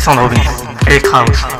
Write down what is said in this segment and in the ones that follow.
送到你 aco。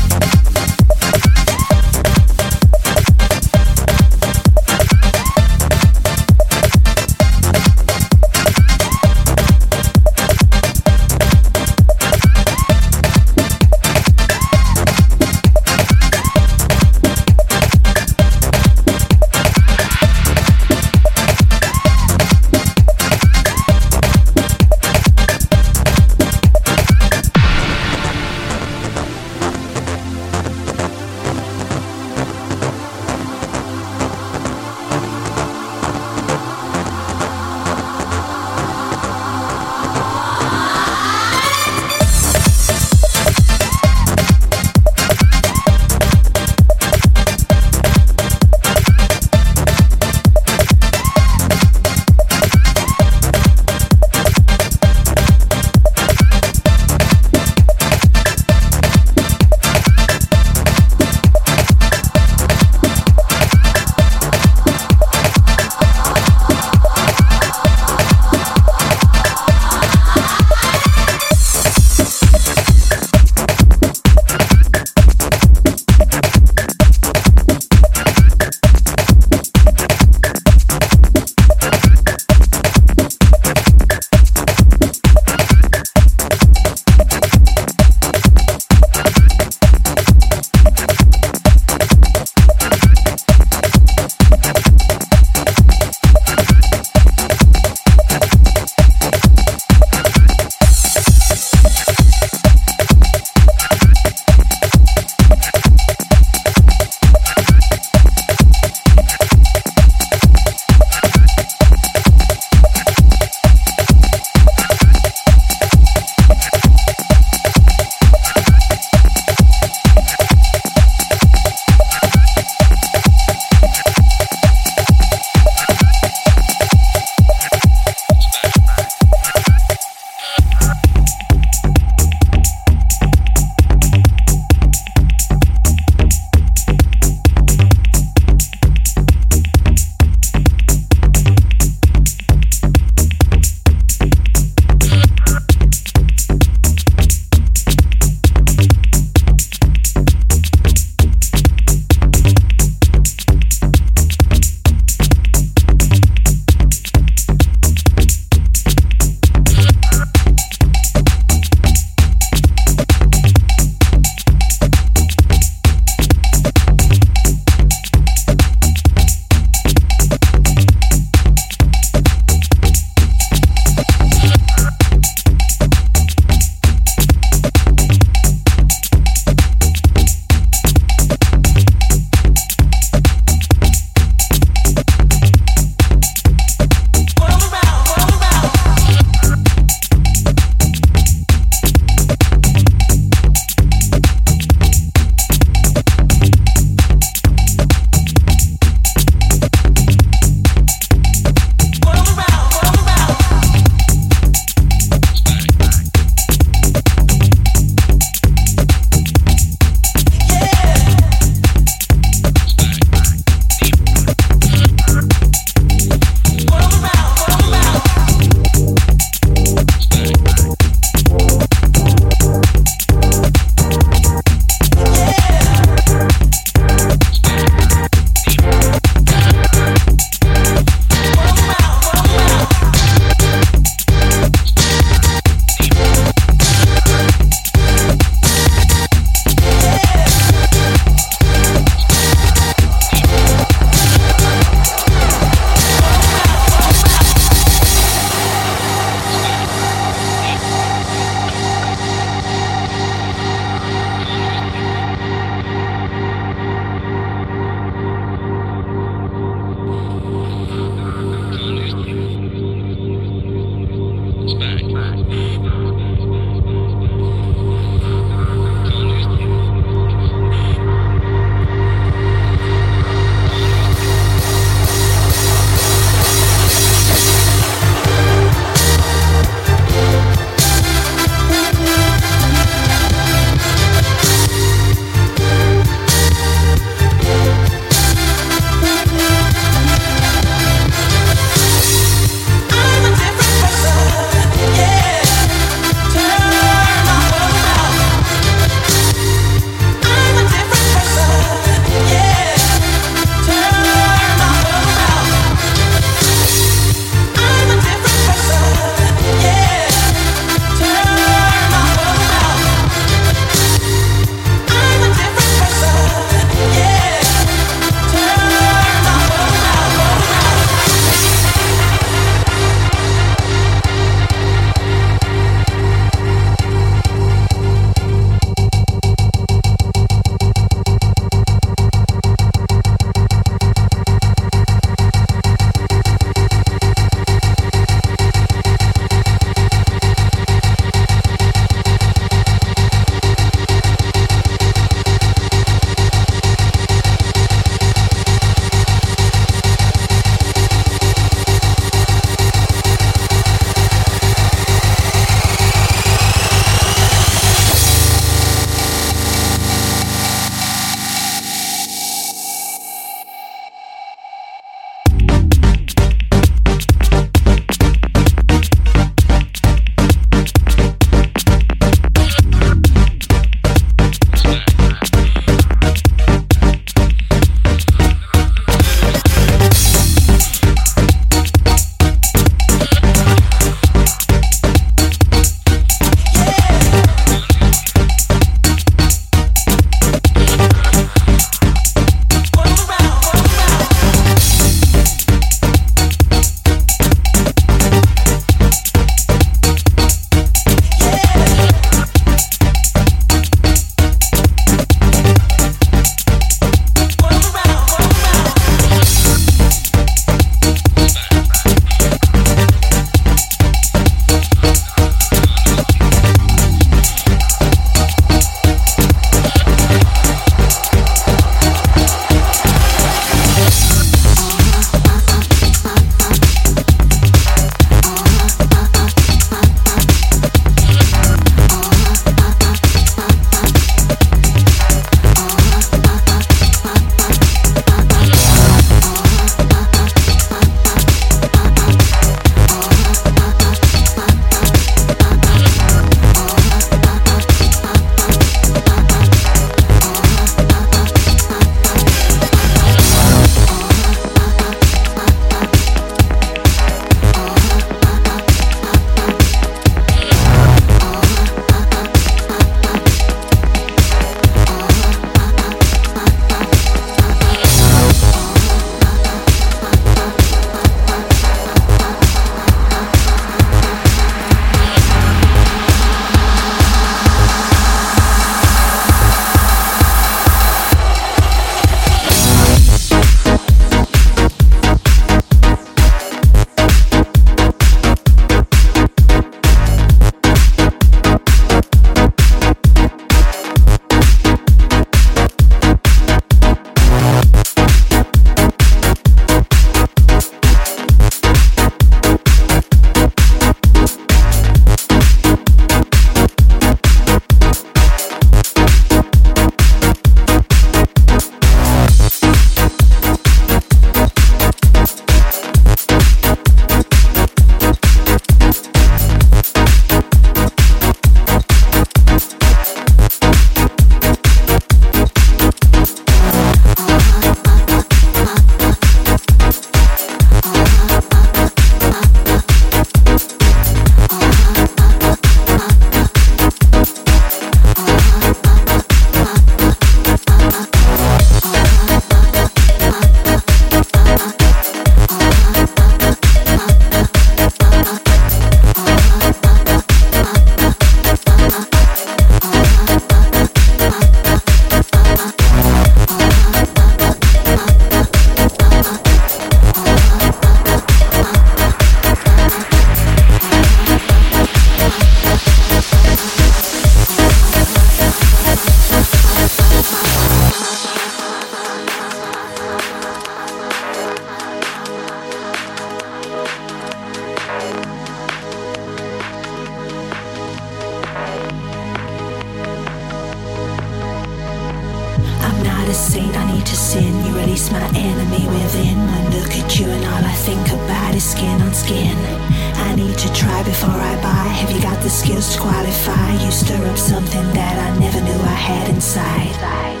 before I buy? Have you got the skills to qualify? You stir up something that I never knew I had inside.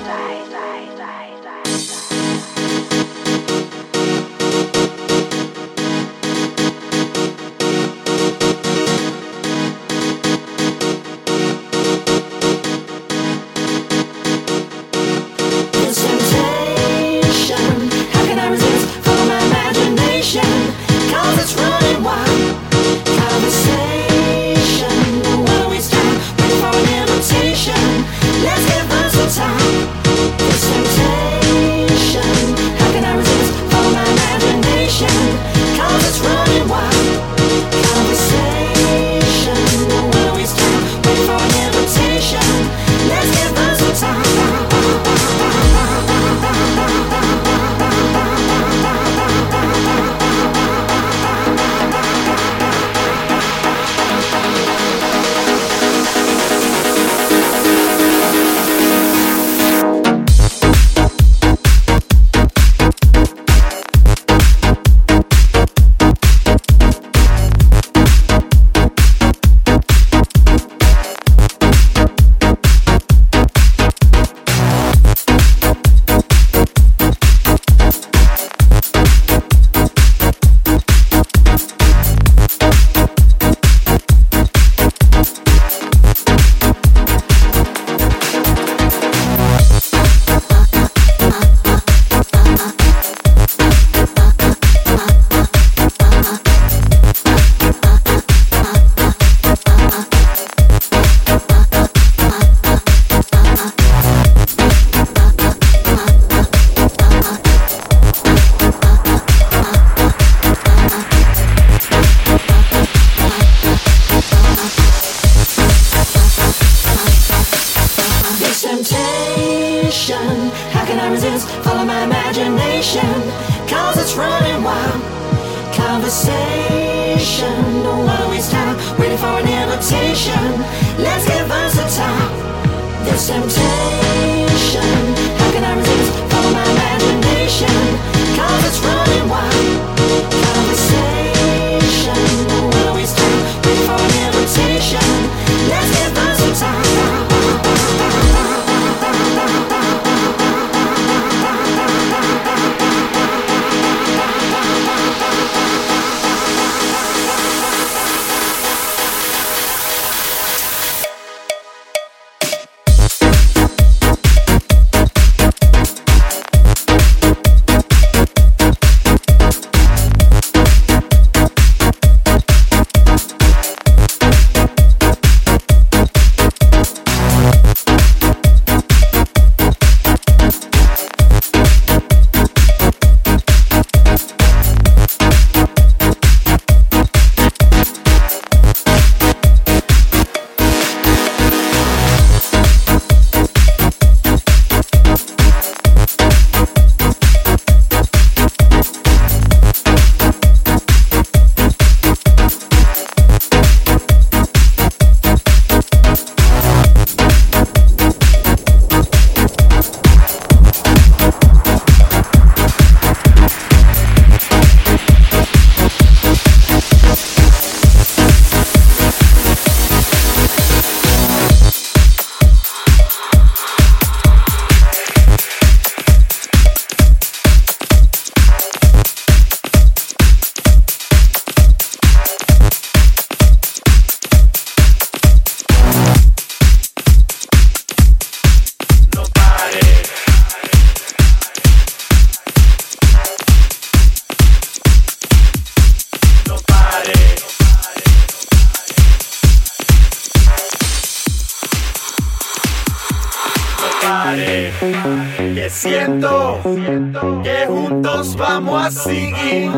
vamos a seguir.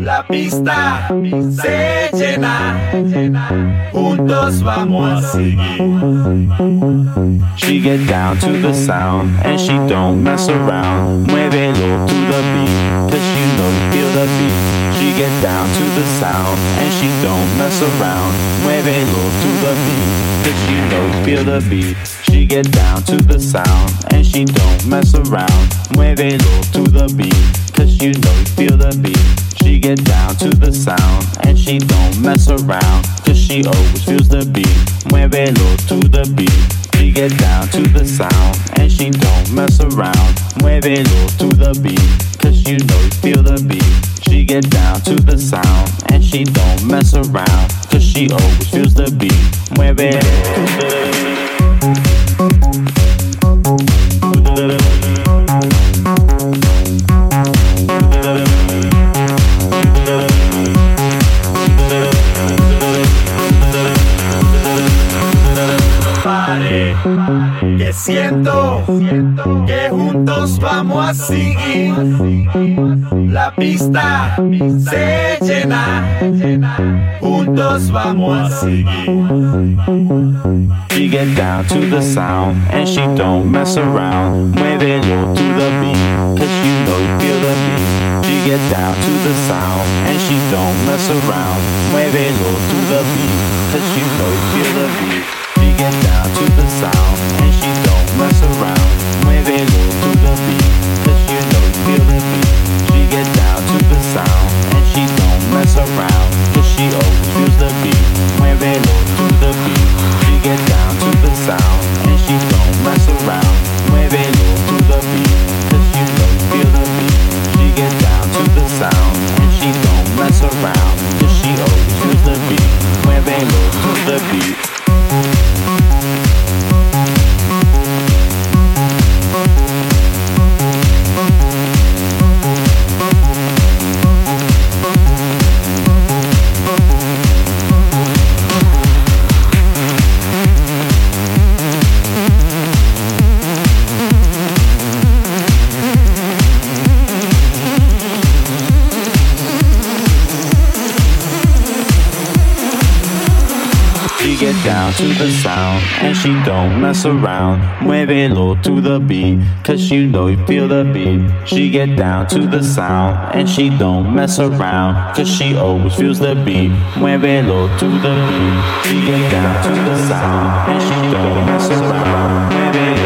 La pista se llena, juntos vamos a seguir. She get down to the sound and she don't mess around. Muévelo to the beat, cause she don't feel the beat get down to the sound and she don't mess around. Mueve low to the beat, cause she knows feel the beat. She get down to the sound and she don't mess around. Mueve low to the beat, cause you know feel the beat. She get down to the sound and she don't mess around. Cause she always feels the beat. Mueve low to the beat she get down to the sound and she don't mess around. Muévelo to the beat, cause you know you feel the beat. She get down to the sound and she don't mess around, cause she always feels the beat. Muévelo to the beat. Que siento que juntos vamos a seguir. La pista se llena, juntos vamos a seguir. She get down to the sound and she don't mess around. Muévelo to the beat, cause you know you feel the beat. She get down to the sound and she don't mess around. Muévelo to the beat, cause you know you feel the beat. She get down to the sound and she mess around. Muévelo to the beat, cause you know you feel the beat. She get down to the sound and she don't mess around, cause she always feels the beat. Muévelo to the to the sound and she don't mess around. Muévelo to the beat, cause you know you feel the beat. She get down to the sound and she don't mess around, cause she always feels the beat. Muévelo to the beat. She get down to the sound and she don't mess around.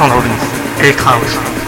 上楼的你可以看我。